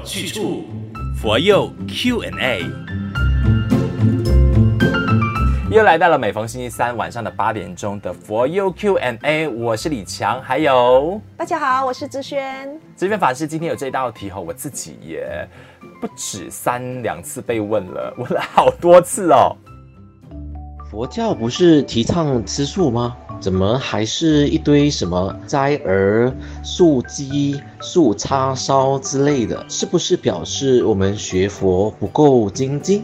有去处，佛佑 Q&A。又来到了每逢星期三晚上的八点钟的佛佑 Q&A，我是李强，还有大家好，我是志轩。知轩法师今天有这道题哈，我自己也不止三两次被问了，问了好多次哦。佛教不是提倡吃素吗？怎么还是一堆什么斋儿、素鸡、素叉烧之类的？是不是表示我们学佛不够精进？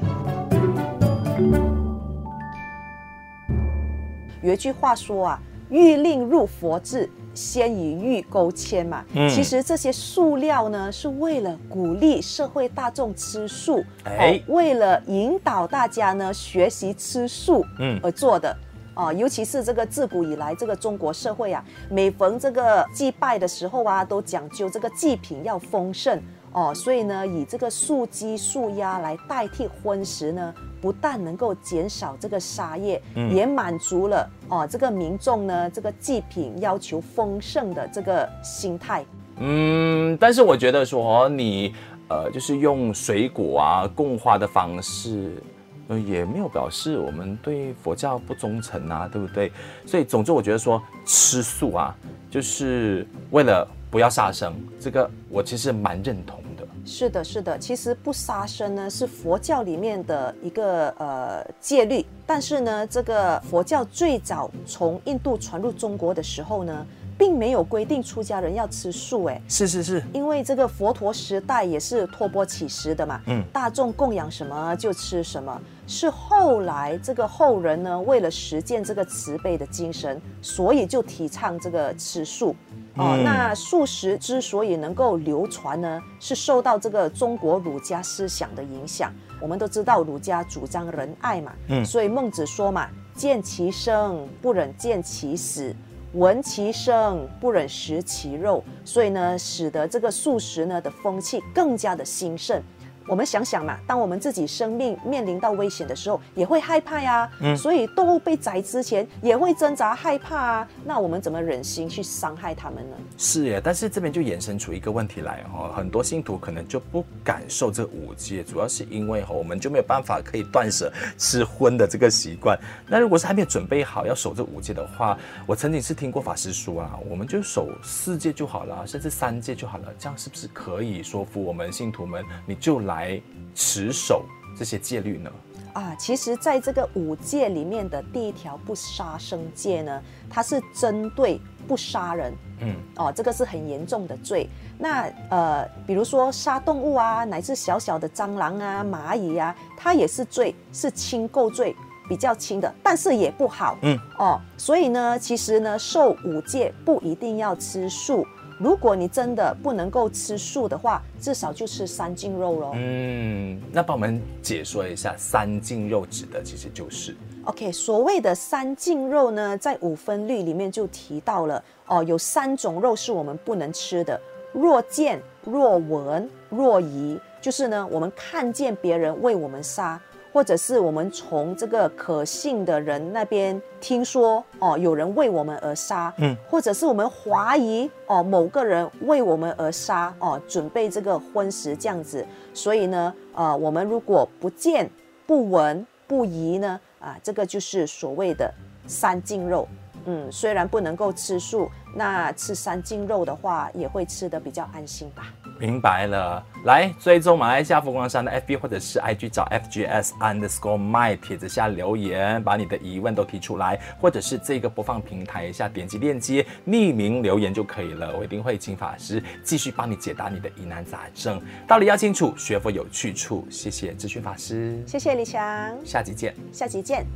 有一句话说啊，欲令入佛智，先以欲勾牵嘛。嗯，其实这些塑料呢，是为了鼓励社会大众吃素，哎，为了引导大家呢学习吃素，嗯，而做的。啊，尤其是这个自古以来，这个中国社会啊，每逢这个祭拜的时候啊，都讲究这个祭品要丰盛哦，所以呢，以这个素鸡、素鸭来代替荤食呢。不但能够减少这个杀业，嗯、也满足了哦这个民众呢这个祭品要求丰盛的这个心态。嗯，但是我觉得说你呃就是用水果啊供花的方式，呃也没有表示我们对佛教不忠诚啊，对不对？所以总之我觉得说吃素啊，就是为了不要杀生，这个我其实蛮认同的。是的，是的，其实不杀生呢是佛教里面的一个呃戒律，但是呢，这个佛教最早从印度传入中国的时候呢，并没有规定出家人要吃素，哎，是是是，因为这个佛陀时代也是托钵乞食的嘛，嗯，大众供养什么就吃什么，是后来这个后人呢，为了实践这个慈悲的精神，所以就提倡这个吃素。哦，那素食之所以能够流传呢，是受到这个中国儒家思想的影响。我们都知道儒家主张仁爱嘛，嗯，所以孟子说嘛，见其生不忍见其死，闻其声不忍食其肉，所以呢，使得这个素食呢的风气更加的兴盛。我们想想嘛，当我们自己生命面临到危险的时候，也会害怕呀、啊。嗯，所以动物被宰之前也会挣扎害怕啊。那我们怎么忍心去伤害它们呢？是耶，但是这边就衍生出一个问题来哈，很多信徒可能就不感受这五戒，主要是因为哈，我们就没有办法可以断舍吃荤的这个习惯。那如果是还没有准备好要守这五戒的话，我曾经是听过法师说啊，我们就守四戒就好了，甚至三戒就好了，这样是不是可以说服我们信徒们？你就来。来持守这些戒律呢？啊，其实，在这个五戒里面的第一条不杀生戒呢，它是针对不杀人。嗯，哦，这个是很严重的罪。那呃，比如说杀动物啊，乃至小小的蟑螂啊、蚂蚁啊，它也是罪，是轻构罪，比较轻的，但是也不好。嗯，哦，所以呢，其实呢，受五戒不一定要吃素。如果你真的不能够吃素的话，至少就吃三净肉喽。嗯，那帮我们解说一下三净肉指的其实就是，OK，所谓的三净肉呢，在五分律里面就提到了哦，有三种肉是我们不能吃的：若见、若闻、若疑，就是呢，我们看见别人为我们杀。或者是我们从这个可信的人那边听说哦，有人为我们而杀，嗯，或者是我们怀疑哦，某个人为我们而杀哦，准备这个婚食这样子，所以呢，呃，我们如果不见、不闻、不疑呢，啊，这个就是所谓的三净肉。嗯，虽然不能够吃素，那吃三斤肉的话，也会吃得比较安心吧。明白了，来追踪马来西亚佛光山的 FB 或者是 IG 找 FGS underscore my 帖子下留言，把你的疑问都提出来，或者是这个播放平台下点击链接匿名留言就可以了，我一定会请法师继续帮你解答你的疑难杂症。道理要清楚，学佛有去处。谢谢智勋法师，谢谢李强，下集见，下集见。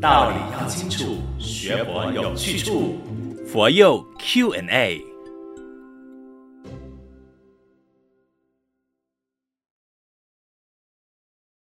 道理要清楚，学佛有去处，佛佑 Q&A。